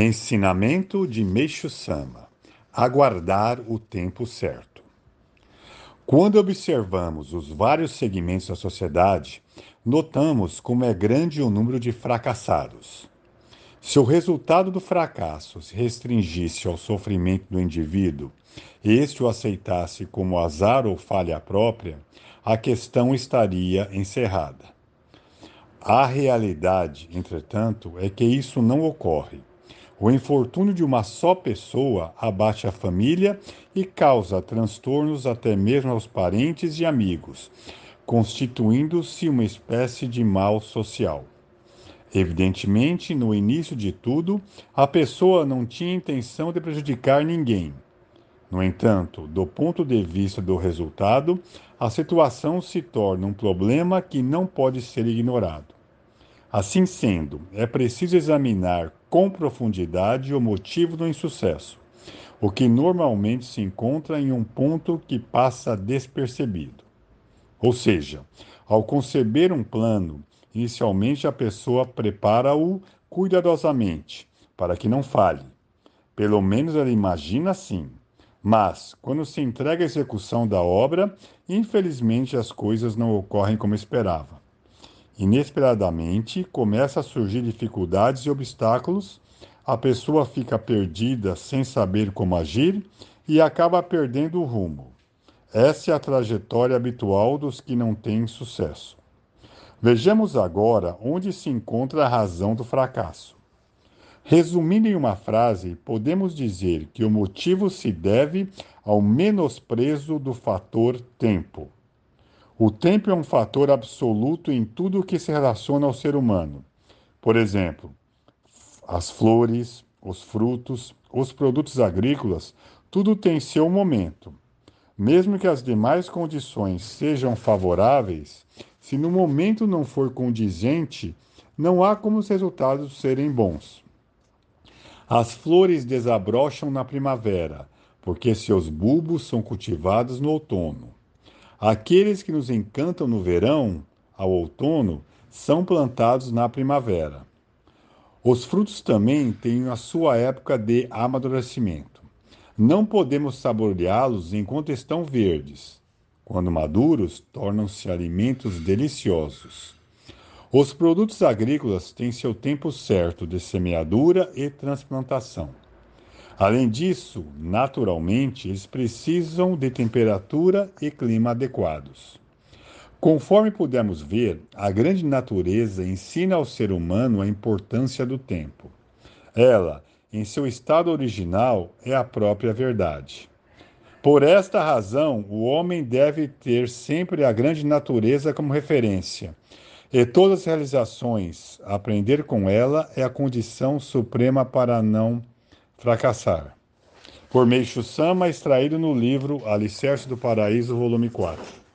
Ensinamento de Meixo Sama: Aguardar o tempo certo. Quando observamos os vários segmentos da sociedade, notamos como é grande o número de fracassados. Se o resultado do fracasso se restringisse ao sofrimento do indivíduo este o aceitasse como azar ou falha própria, a questão estaria encerrada. A realidade, entretanto, é que isso não ocorre. O infortúnio de uma só pessoa abate a família e causa transtornos até mesmo aos parentes e amigos, constituindo-se uma espécie de mal social. Evidentemente, no início de tudo, a pessoa não tinha intenção de prejudicar ninguém. No entanto, do ponto de vista do resultado, a situação se torna um problema que não pode ser ignorado. Assim sendo, é preciso examinar com profundidade o motivo do insucesso, o que normalmente se encontra em um ponto que passa despercebido. Ou seja, ao conceber um plano, inicialmente a pessoa prepara-o cuidadosamente, para que não falhe. Pelo menos ela imagina assim. Mas, quando se entrega à execução da obra, infelizmente as coisas não ocorrem como esperava. Inesperadamente, começa a surgir dificuldades e obstáculos, a pessoa fica perdida sem saber como agir e acaba perdendo o rumo. Essa é a trajetória habitual dos que não têm sucesso. Vejamos agora onde se encontra a razão do fracasso. Resumindo em uma frase, podemos dizer que o motivo se deve ao menosprezo do fator tempo. O tempo é um fator absoluto em tudo o que se relaciona ao ser humano. Por exemplo, as flores, os frutos, os produtos agrícolas, tudo tem seu momento. Mesmo que as demais condições sejam favoráveis, se no momento não for condizente, não há como os resultados serem bons. As flores desabrocham na primavera, porque seus bulbos são cultivados no outono. Aqueles que nos encantam no verão, ao outono, são plantados na primavera. Os frutos também têm a sua época de amadurecimento. Não podemos saboreá-los enquanto estão verdes. Quando maduros, tornam-se alimentos deliciosos. Os produtos agrícolas têm seu tempo certo de semeadura e transplantação. Além disso, naturalmente, eles precisam de temperatura e clima adequados. Conforme pudemos ver, a grande natureza ensina ao ser humano a importância do tempo. Ela, em seu estado original, é a própria verdade. Por esta razão, o homem deve ter sempre a grande natureza como referência. E todas as realizações, aprender com ela é a condição suprema para não fracassar. Por Meixo Sama, extraído no livro Alicerce do Paraíso, volume 4.